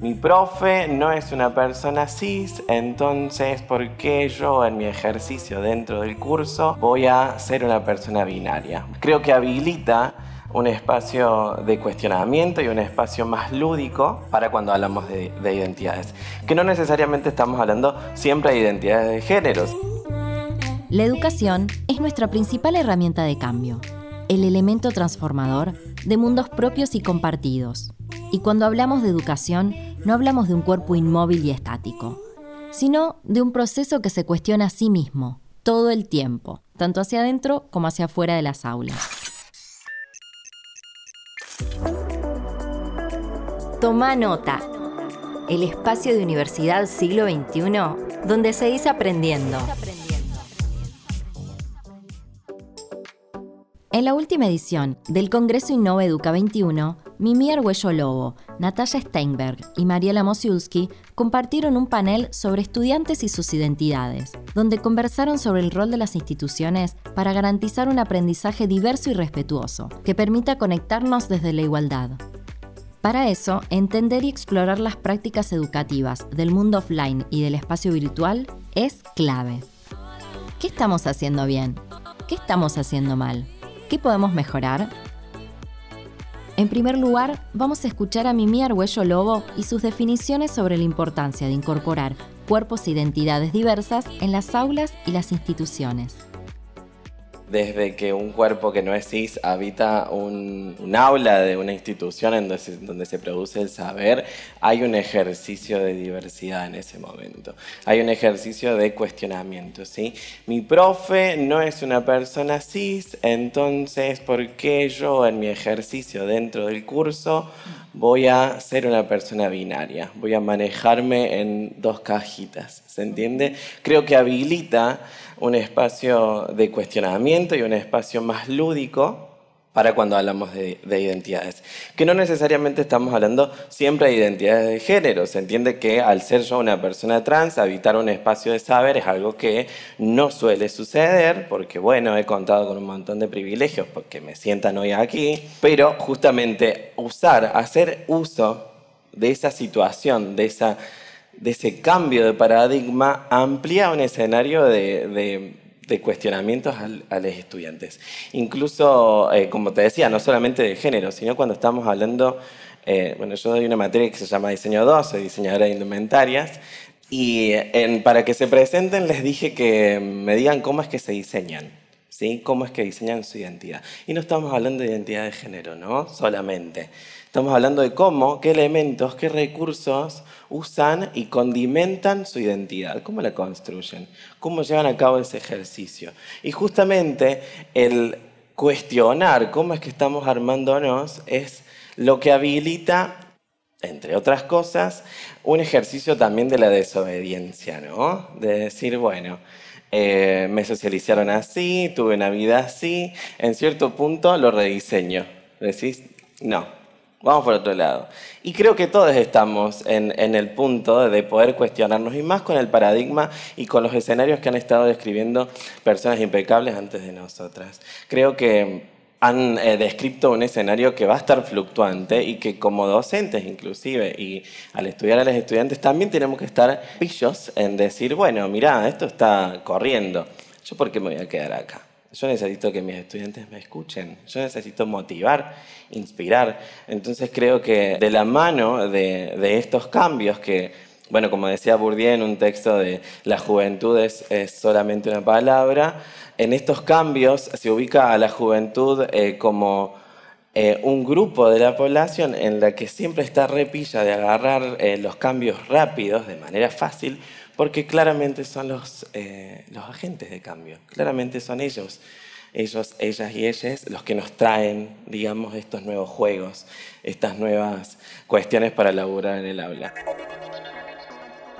Mi profe no es una persona cis, entonces ¿por qué yo en mi ejercicio dentro del curso voy a ser una persona binaria? Creo que habilita un espacio de cuestionamiento y un espacio más lúdico para cuando hablamos de, de, identidades. Que no necesariamente estamos hablando siempre de identidades de géneros. La educación es nuestra principal herramienta de cambio, el elemento transformador de mundos propios y compartidos. Y cuando hablamos de educación, no hablamos de un cuerpo inmóvil y estático, sino de un proceso que se cuestiona a sí mismo, todo el tiempo, tanto hacia adentro como hacia afuera de las aulas. Toma nota. El espacio de Universidad Siglo XXI donde se dice aprendiendo. En la última edición del Congreso Innova Educa 21, Mimi Arguello Lobo, Natalia Steinberg y Mariela Mosiulski compartieron un panel sobre estudiantes y sus identidades, donde conversaron sobre el rol de las instituciones para garantizar un aprendizaje diverso y respetuoso, que permita conectarnos desde la igualdad. Para eso, entender y explorar las prácticas educativas del mundo offline y del espacio virtual es clave. ¿Qué estamos haciendo bien? ¿Qué estamos haciendo mal? ¿Qué podemos mejorar? En primer lugar, vamos a escuchar a Mimi Argüello Lobo y sus definiciones sobre la importancia de incorporar cuerpos e identidades diversas en las aulas y las instituciones desde que un cuerpo que no es cis habita un, aula de una institución en donde se, donde se, produce el saber, hay un ejercicio de diversidad en ese momento. Hay un ejercicio de cuestionamiento, ¿sí? Mi profe no es una persona cis, entonces, ¿por qué yo en mi ejercicio dentro del curso voy a ser una persona binaria? Voy a manejarme en dos cajitas, ¿se entiende? Creo que habilita un espacio de cuestionamiento y un espacio más lúdico para cuando hablamos de, identidades. Que no necesariamente estamos hablando siempre de identidades de género. Se entiende que al ser yo una persona trans, habitar un espacio de saber es algo que no suele suceder, porque bueno, he contado con un montón de privilegios porque me sientan hoy aquí, pero justamente usar, hacer uso de esa situación, de esa de ese cambio de paradigma amplía un escenario de, cuestionamientos a los estudiantes. Incluso, eh, como te decía, no solamente de género, sino cuando estamos hablando, eh, bueno, yo doy una materia que se llama Diseño 2, soy diseñadora de indumentarias, y para que se presenten les dije que me digan cómo es que se diseñan. ¿Sí? ¿Cómo es que diseñan su identidad? Y no estamos hablando de identidad de género, ¿no? Solamente. Estamos hablando de cómo, qué elementos, qué recursos usan y condimentan su identidad, cómo la construyen, cómo llevan a cabo ese ejercicio. Y justamente el cuestionar cómo es que estamos armándonos es lo que habilita, entre otras cosas, un ejercicio también de la desobediencia, ¿no? De decir, bueno, eh, me socializaron así, tuve una vida así, en cierto punto lo rediseño. Decís, no, Vamos por otro lado. Y creo que todos estamos en, el punto de poder cuestionarnos, y más con el paradigma y con los escenarios que han estado describiendo personas impecables antes de nosotras. Creo que han eh, descrito un escenario que va a estar fluctuante y que como docentes inclusive y al estudiar a los estudiantes también tenemos que estar pillos en decir, bueno, mira, esto está corriendo, ¿yo por qué me voy a quedar acá? Yo necesito que mis estudiantes me escuchen, yo necesito motivar, inspirar. Entonces creo que de la mano de, estos cambios que, bueno, como decía Bourdieu en un texto de La juventud es, solamente una palabra, en estos cambios se ubica a la juventud eh, como eh, un grupo de la población en la que siempre está repilla de agarrar eh, los cambios rápidos de manera fácil, porque claramente son los, los agentes de cambio, claramente son ellos, ellos, ellas y ellas los que nos traen, digamos, estos nuevos juegos, estas nuevas cuestiones para laburar en el aula.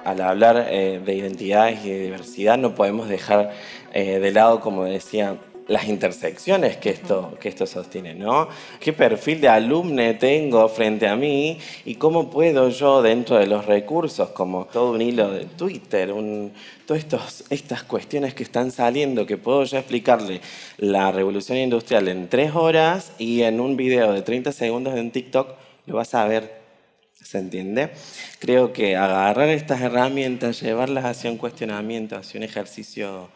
Al hablar eh, de identidades y de diversidad no podemos dejar eh, de lado, como decía las intersecciones que esto, que esto sostiene, ¿no? ¿Qué perfil de alumne tengo frente a mí y cómo puedo yo dentro de los recursos, como todo un hilo de Twitter, un, todas estas cuestiones que están saliendo, que puedo yo explicarle la revolución industrial en tres horas y en un video de 30 segundos en TikTok lo vas a ver ¿Se entiende? Creo que agarrar estas herramientas, llevarlas hacia un cuestionamiento, hacia un ejercicio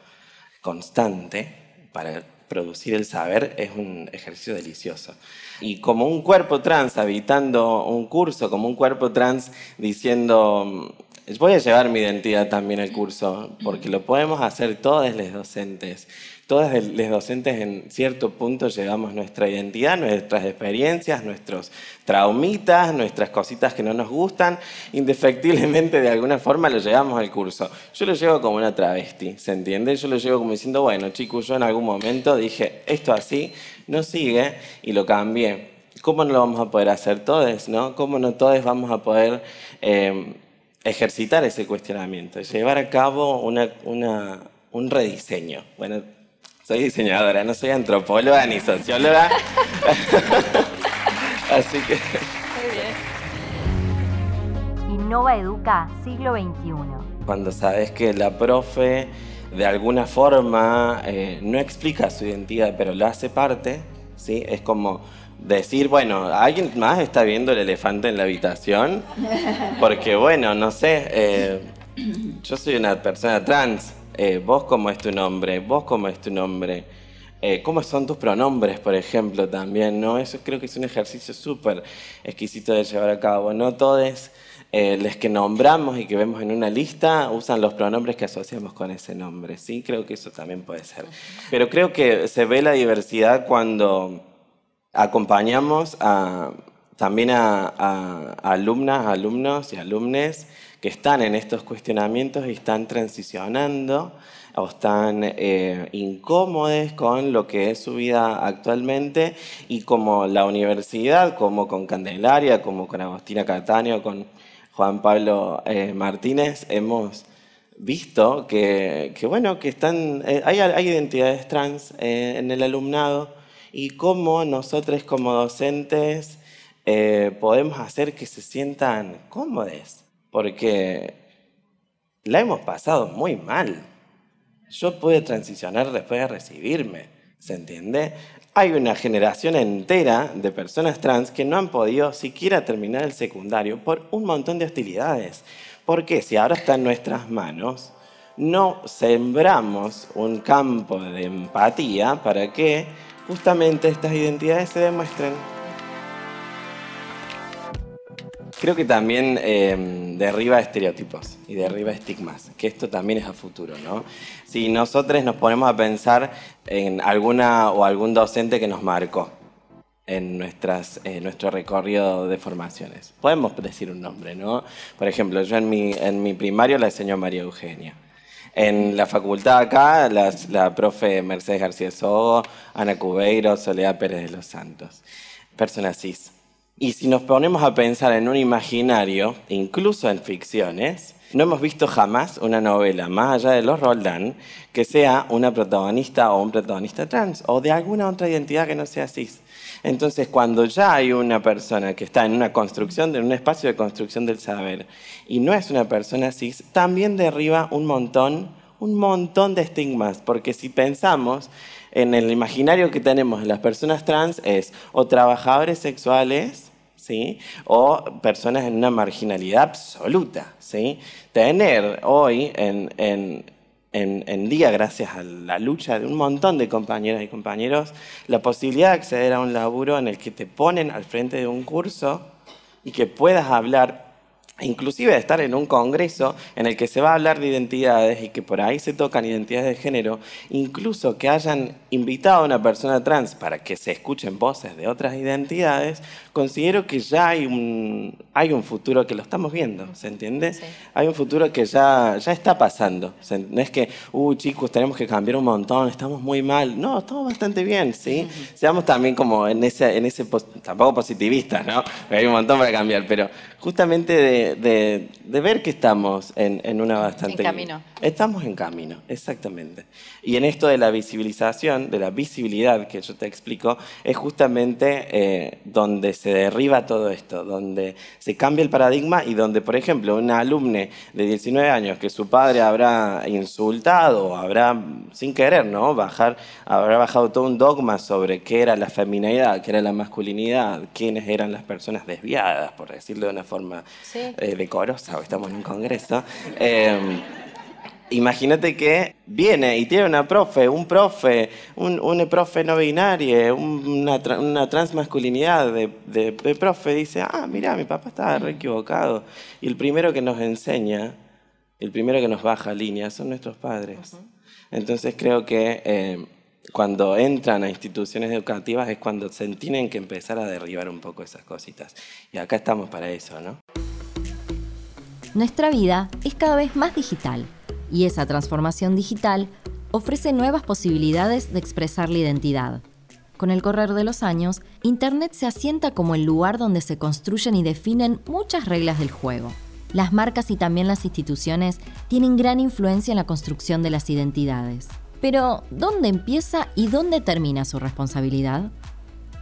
constante para producir el saber es un ejercicio delicioso. Y como un cuerpo trans habitando un curso, como un cuerpo trans diciendo, voy a llevar mi identidad también al curso, porque lo podemos hacer todos los docentes todos los docentes en cierto punto llevamos nuestra identidad, nuestras experiencias, nuestros traumitas, nuestras cositas que no nos gustan, indefectiblemente de alguna forma lo llevamos al curso. Yo lo llevo como una travesti, ¿se entiende? Yo lo llevo como diciendo, bueno, chicos, yo en algún momento dije, esto así no sigue y lo cambié. ¿Cómo no lo vamos a poder hacer todos? ¿no? ¿Cómo no todos vamos a poder eh, ejercitar ese cuestionamiento, llevar a cabo una, un rediseño? Bueno, soy diseñadora, no soy antropóloga ni socióloga. Así que. Muy bien. Innova Educa, siglo XXI. Cuando sabes que la profe de alguna forma eh, no explica su identidad, pero lo hace parte, ¿sí? Es como decir, bueno, ¿alguien más está viendo el elefante en la habitación? Porque, bueno, no sé, eh, yo soy una persona trans eh, vos cómo es tu nombre, vos cómo es tu nombre, eh, cómo son tus pronombres, por ejemplo, también, ¿no? Eso creo que es un ejercicio súper exquisito de llevar a cabo. No todos eh, los que nombramos y que vemos en una lista usan los pronombres que asociamos con ese nombre, ¿sí? Creo que eso también puede ser. Pero creo que se ve la diversidad cuando acompañamos también a, a alumnas, alumnos y alumnes que están en estos cuestionamientos y están transicionando o están eh, incómodos con lo que es su vida actualmente y como la universidad, como con Candelaria, como con Agostina Cataño, con Juan Pablo eh, Martínez, hemos visto que, bueno, que están, eh, hay, hay, identidades trans en el alumnado y cómo nosotros como docentes podemos hacer que se sientan cómodos porque la hemos pasado muy mal. Yo pude transicionar después de recibirme, ¿se entiende? Hay una generación entera de personas trans que no han podido siquiera terminar el secundario por un montón de hostilidades. Porque si ahora está en nuestras manos, no sembramos un campo de empatía para que justamente estas identidades se demuestren Creo que también em, derriba estereotipos y derriba estigmas, que esto también es a futuro, ¿no? Si nosotros nos ponemos a pensar en alguna o algún docente que nos marcó en nuestras, nuestro recorrido de formaciones, podemos decir un nombre, ¿no? Por ejemplo, yo en mi, en mi primario la enseñó María Eugenia. En la facultad acá, la, la profe Mercedes García Sogo, Ana Cubeiro, Soledad Pérez de los Santos. Personas cis y si nos ponemos a pensar en un imaginario, incluso en ficciones, no hemos visto jamás una novela, más allá de los Roldán, que sea una protagonista o un protagonista trans o de alguna otra identidad que no sea cis. Entonces, cuando ya hay una persona que está en una construcción, en un espacio de construcción del saber, y no es una persona cis, también derriba un montón, un montón de estigmas, porque si pensamos en el imaginario que tenemos de las personas trans es o trabajadores sexuales, ¿sí? o personas en una marginalidad absoluta. ¿sí? Tener hoy en, en, en, día, gracias a la lucha de un montón de compañeras y compañeros, la posibilidad de acceder a un laburo en el que te ponen al frente de un curso y que puedas hablar inclusive de estar en un congreso en el que se va a hablar de identidades y que por ahí se tocan identidades de género, incluso que hayan invitado a una persona trans para que se escuchen voces de otras identidades, considero que ya hay un, hay un futuro que lo estamos viendo, ¿se entiende? Hay un futuro que ya, ya está pasando. No es que, uh, chicos, tenemos que cambiar un montón, estamos muy mal. No, estamos bastante bien, ¿sí? Seamos también como en ese, en ese tampoco positivistas, ¿no? hay un montón para cambiar, pero justamente de de, ver que estamos en, una bastante... En camino. Estamos en camino, exactamente. Y en esto de la visibilización, de la visibilidad que yo te explico, es justamente eh, donde se derriba todo esto, donde se cambia el paradigma y donde, por ejemplo, una alumne de 19 años que su padre habrá insultado, habrá, sin querer, ¿no? Bajar, habrá bajado todo un dogma sobre qué era la feminidad, qué era la masculinidad, quiénes eran las personas desviadas, por decirlo de una forma eh, decorosa, estamos en un congreso. Em, imagínate que viene y tiene una profe, un profe, un, profe no binario, una, una transmasculinidad de, profe, dice, ah, mira, mi papá estaba re equivocado. Y el primero que nos enseña, el primero que nos baja línea son nuestros padres. Entonces creo que eh, cuando entran a instituciones educativas es cuando se tienen que empezar a derribar un poco esas cositas. Y acá estamos para eso, ¿no? Nuestra vida es cada vez más digital y esa transformación digital ofrece nuevas posibilidades de expresar la identidad. Con el correr de los años, Internet se asienta como el lugar donde se construyen y definen muchas reglas del juego. Las marcas y también las instituciones tienen gran influencia en la construcción de las identidades. Pero, ¿dónde empieza y dónde termina su responsabilidad?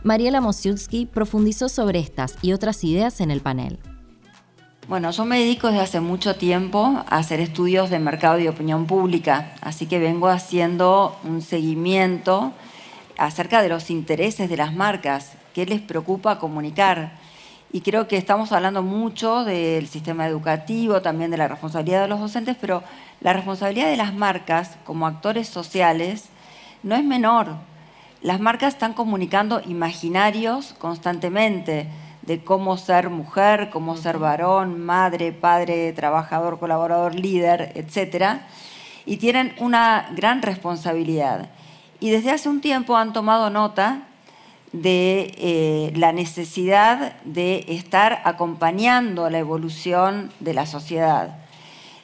Mariela Mosiutsky profundizó sobre estas y otras ideas en el panel. Bueno, yo me dedico desde hace mucho tiempo a hacer estudios de mercado y opinión pública, así que vengo haciendo un seguimiento acerca de los intereses de las marcas, qué les preocupa comunicar. Y creo que estamos hablando mucho del sistema educativo, también de la responsabilidad de los docentes, pero la responsabilidad de las marcas como actores sociales no es menor. Las marcas están comunicando imaginarios constantemente de cómo ser mujer, cómo ser varón, madre, padre, trabajador, colaborador, líder, etc. Y tienen una gran responsabilidad. Y desde hace un tiempo han tomado nota de eh, la necesidad de estar acompañando la evolución de la sociedad.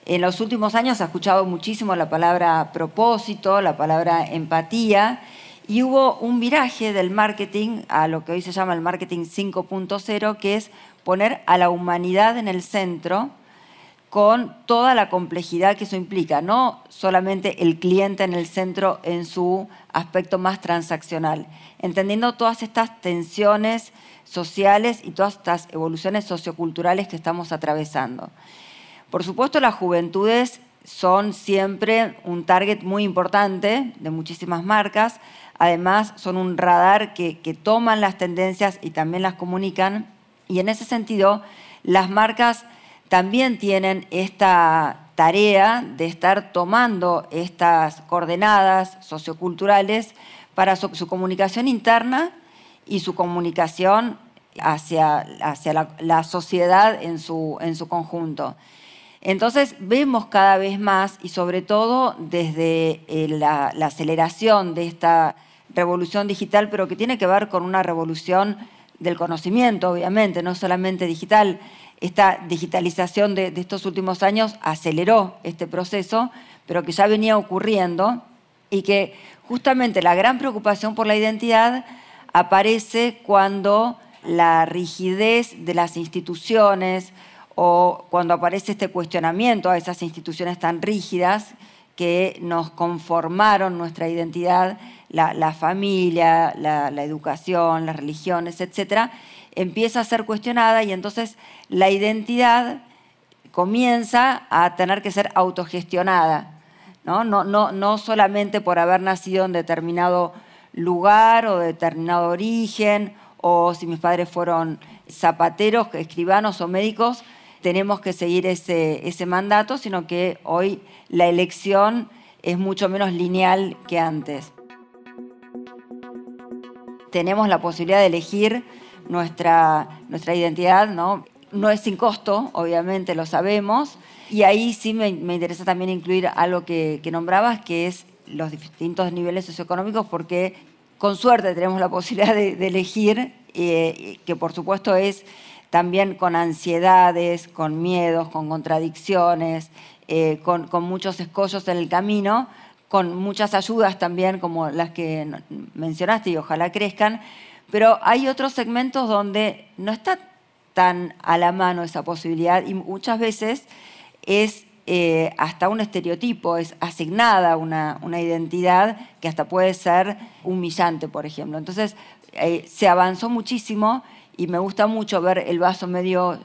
En los últimos años se ha escuchado muchísimo la palabra propósito, la palabra empatía, y hubo un viraje del marketing a lo que hoy se llama el marketing 5.0, que es poner a la humanidad en el centro con toda la complejidad que eso implica, no solamente el cliente en el centro en su aspecto más transaccional, entendiendo todas estas tensiones sociales y todas estas evoluciones socioculturales que estamos atravesando. Por supuesto, las juventudes son siempre un target muy importante de muchísimas marcas, Además, son un radar que, toman las tendencias y también las comunican. Y en ese sentido, las marcas también tienen esta tarea de estar tomando estas coordenadas socioculturales para su, comunicación interna y su comunicación hacia, hacia la, sociedad en su, en su conjunto. Entonces vemos cada vez más, y sobre todo desde eh, la, la aceleración de esta revolución digital, pero que tiene que ver con una revolución del conocimiento, obviamente, no solamente digital. Esta digitalización de, estos últimos años aceleró este proceso, pero que ya venía ocurriendo y que justamente la gran preocupación por la identidad aparece cuando la rigidez de las instituciones o cuando aparece este cuestionamiento a esas instituciones tan rígidas que nos conformaron nuestra identidad la, familia, la, educación, las religiones, etcétera, empieza a ser cuestionada y entonces la identidad comienza a tener que ser autogestionada, ¿no? No, no, no solamente por haber nacido en determinado lugar o determinado origen, o si mis padres fueron zapateros, escribanos o médicos, tenemos que seguir ese, ese mandato, sino que hoy la elección es mucho menos lineal que antes tenemos la posibilidad de elegir nuestra, nuestra identidad, ¿no? No es sin costo, obviamente lo sabemos. Y ahí sí me, interesa también incluir algo que, nombrabas, que es los distintos niveles socioeconómicos, porque con suerte tenemos la posibilidad de, elegir, eh, que por supuesto es también con ansiedades, con miedos, con contradicciones, eh, con, muchos escollos en el camino, con muchas ayudas también como las que mencionaste y ojalá crezcan, pero hay otros segmentos donde no está tan a la mano esa posibilidad y muchas veces es eh, hasta un estereotipo, es asignada una, una, identidad que hasta puede ser humillante, por ejemplo. Entonces, eh, se avanzó muchísimo y me gusta mucho ver el vaso medio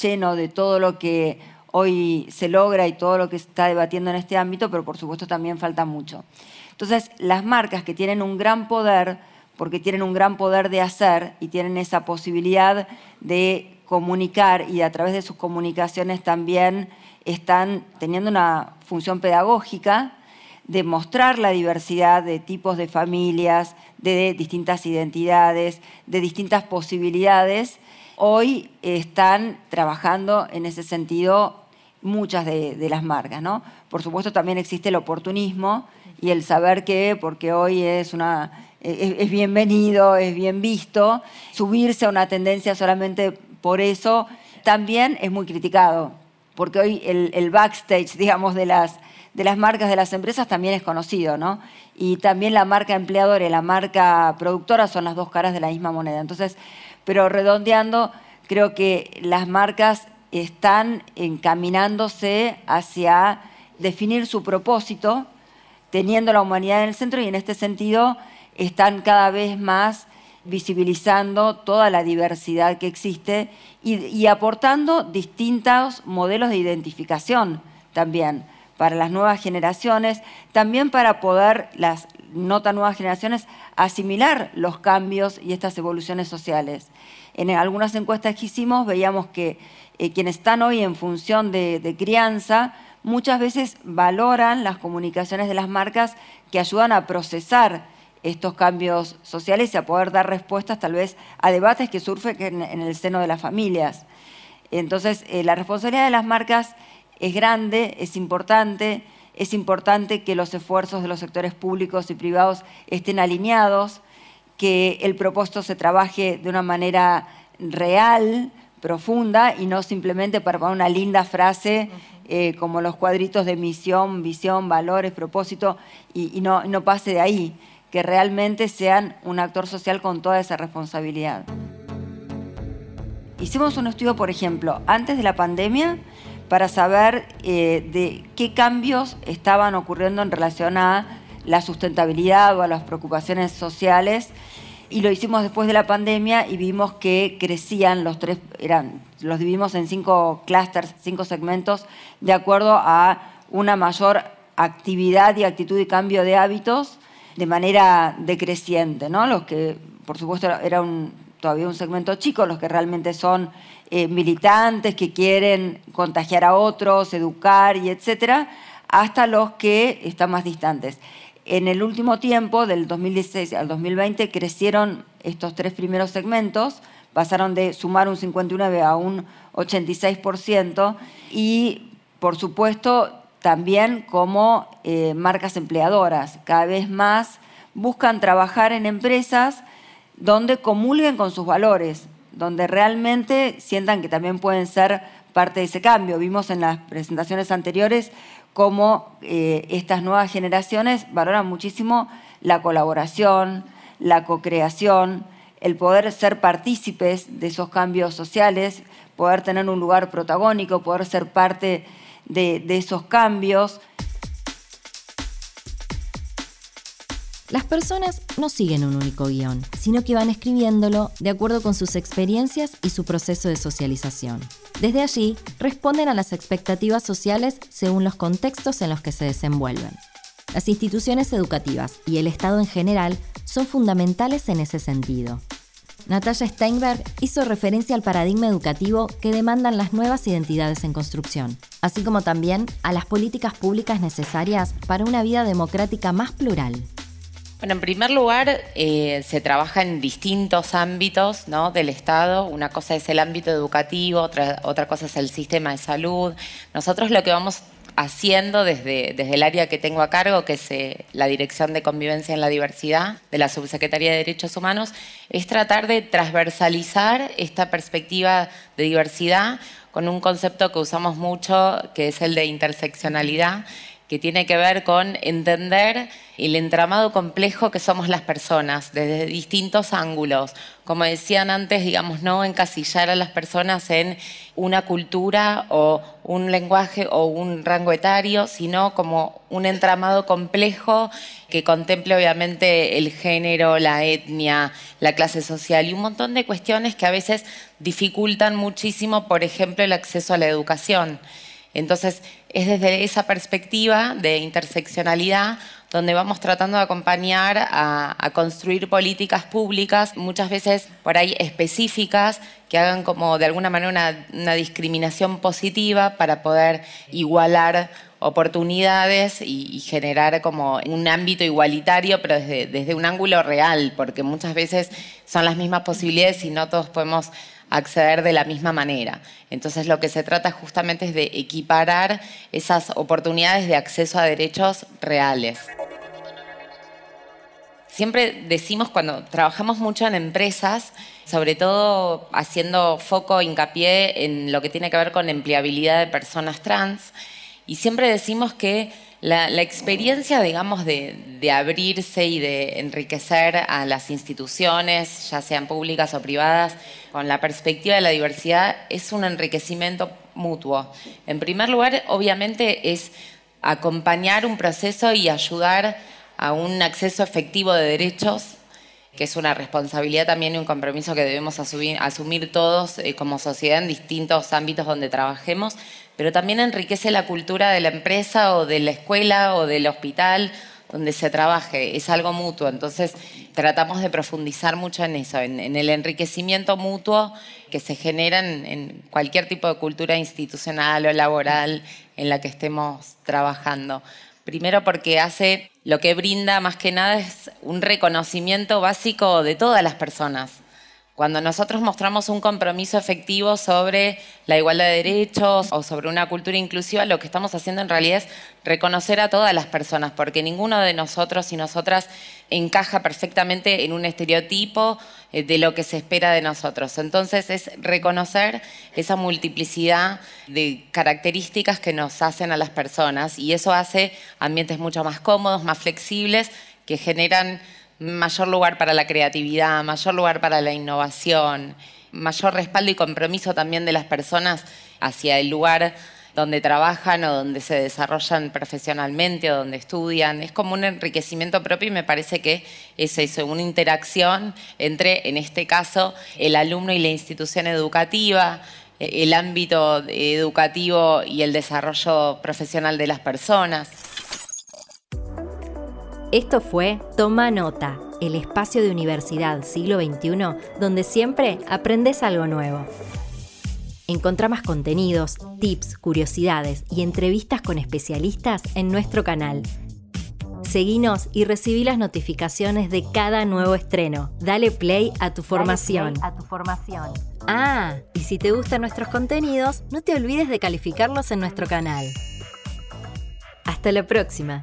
lleno de todo lo que hoy se logra y todo lo que se está debatiendo en este ámbito, pero por supuesto también falta mucho. Entonces, las marcas que tienen un gran poder, porque tienen un gran poder de hacer y tienen esa posibilidad de comunicar y a través de sus comunicaciones también están teniendo una función pedagógica de mostrar la diversidad de tipos de familias, de distintas identidades, de distintas posibilidades. Hoy están trabajando en ese sentido muchas de, las marcas. ¿no? Por supuesto también existe el oportunismo y el saber que, porque hoy es, una, es bienvenido, es bien visto, subirse a una tendencia solamente por eso también es muy criticado porque hoy el, backstage, digamos, de las, de las marcas de las empresas también es conocido, ¿no? Y también la marca empleadora y la marca productora son las dos caras de la misma moneda. Entonces, pero redondeando, creo que las marcas están encaminándose hacia definir su propósito, teniendo la humanidad en el centro y en este sentido están cada vez más visibilizando toda la diversidad que existe y, aportando distintos modelos de identificación también para las nuevas generaciones, también para poder las no tan nuevas generaciones asimilar los cambios y estas evoluciones sociales. En algunas encuestas que hicimos veíamos que eh, quienes están hoy en función de crianza muchas veces valoran las comunicaciones de las marcas que ayudan a procesar estos cambios sociales y a poder dar respuestas tal vez a debates que surgen en, el seno de las familias. Entonces, eh, la responsabilidad de las marcas es grande, es importante, es importante que los esfuerzos de los sectores públicos y privados estén alineados, que el propósito se trabaje de una manera real, profunda y no simplemente para poner una linda frase eh, como los cuadritos de misión, visión, valores, propósito y, no, no pase de ahí que realmente sean un actor social con toda esa responsabilidad. Hicimos un estudio, por ejemplo, antes de la pandemia, para saber eh, de qué cambios estaban ocurriendo en relación a la sustentabilidad o a las preocupaciones sociales. Y lo hicimos después de la pandemia y vimos que crecían los tres, eran, los dividimos en cinco clústeres, cinco segmentos, de acuerdo a una mayor actividad y actitud y cambio de hábitos de manera decreciente, ¿no? Los que, por supuesto, era un, todavía un segmento chico, los que realmente son eh, militantes, que quieren contagiar a otros, educar y etcétera, hasta los que están más distantes. En el último tiempo, del 2016 al 2020, crecieron estos tres primeros segmentos, pasaron de sumar un 59 a un 86% y, por supuesto, también como eh, marcas empleadoras. Cada vez más buscan trabajar en empresas donde comulguen con sus valores, donde realmente sientan que también pueden ser parte de ese cambio. Vimos en las presentaciones anteriores cómo eh, estas nuevas generaciones valoran muchísimo la colaboración, la co-creación, el poder ser partícipes de esos cambios sociales, poder tener un lugar protagónico, poder ser parte de, esos cambios. Las personas no siguen un único guion, sino que van escribiéndolo de acuerdo con sus experiencias y su proceso de socialización. Desde allí, responden a las expectativas sociales según los contextos en los que se desenvuelven. Las instituciones educativas y el Estado en general son fundamentales en ese sentido. Natalia Steinberg hizo referencia al paradigma educativo que demandan las nuevas identidades en construcción, así como también a las políticas públicas necesarias para una vida democrática más plural. Bueno, en primer lugar, eh, se trabaja en distintos ámbitos ¿no? del Estado. Una cosa es el ámbito educativo, otra, otra cosa es el sistema de salud. Nosotros lo que vamos haciendo desde, desde el área que tengo a cargo, que es eh, la Dirección de Convivencia en la Diversidad de la Subsecretaría de Derechos Humanos, es tratar de transversalizar esta perspectiva de diversidad con un concepto que usamos mucho, que es el de interseccionalidad, que tiene que ver con entender el entramado complejo que somos las personas desde distintos ángulos. Como decían antes, digamos, no encasillar a las personas en una cultura o un lenguaje o un rango etario, sino como un entramado complejo que contemple obviamente el género, la etnia, la clase social y un montón de cuestiones que a veces dificultan muchísimo, por ejemplo, el acceso a la educación. Entonces, es desde esa perspectiva de interseccionalidad donde vamos tratando de acompañar a, construir políticas públicas, muchas veces por ahí específicas, que hagan como de alguna manera una, discriminación positiva para poder igualar oportunidades y, generar como un ámbito igualitario, pero desde, desde un ángulo real, porque muchas veces son las mismas posibilidades y no todos podemos acceder de la misma manera. Entonces lo que se trata justamente es de equiparar esas oportunidades de acceso a derechos reales. Siempre decimos cuando trabajamos mucho en empresas, sobre todo haciendo foco, hincapié en lo que tiene que ver con empleabilidad de personas trans, y siempre decimos que la, experiencia, digamos, de, abrirse y de enriquecer a las instituciones, ya sean públicas o privadas, con la perspectiva de la diversidad, es un enriquecimiento mutuo. En primer lugar, obviamente, es acompañar un proceso y ayudar a un acceso efectivo de derechos que es una responsabilidad también y un compromiso que debemos asumir, todos eh, como sociedad en distintos ámbitos donde trabajemos, pero también enriquece la cultura de la empresa o de la escuela o del hospital donde se trabaje, es algo mutuo, entonces tratamos de profundizar mucho en eso, en, el enriquecimiento mutuo que se genera en cualquier tipo de cultura institucional o laboral en la que estemos trabajando. Primero porque hace lo que brinda más que nada es un reconocimiento básico de todas las personas. Cuando nosotros mostramos un compromiso efectivo sobre la igualdad de derechos o sobre una cultura inclusiva, lo que estamos haciendo en realidad es reconocer a todas las personas, porque ninguno de nosotros y nosotras encaja perfectamente en un estereotipo de lo que se espera de nosotros. Entonces es reconocer esa multiplicidad de características que nos hacen a las personas y eso hace ambientes mucho más cómodos, más flexibles, que generan mayor lugar para la creatividad, mayor lugar para la innovación, mayor respaldo y compromiso también de las personas hacia el lugar donde trabajan o donde se desarrollan profesionalmente o donde estudian. Es como un enriquecimiento propio y me parece que es eso, una interacción entre, en este caso, el alumno y la institución educativa, el ámbito educativo y el desarrollo profesional de las personas. Esto fue Toma Nota, el espacio de Universidad Siglo XXI donde siempre aprendes algo nuevo. Encontrá más contenidos, tips, curiosidades y entrevistas con especialistas en nuestro canal. Seguinos y recibí las notificaciones de cada nuevo estreno. Dale play a tu formación. a tu formación. Ah, y si te gustan nuestros contenidos, no te olvides de calificarlos en nuestro canal. Hasta la próxima.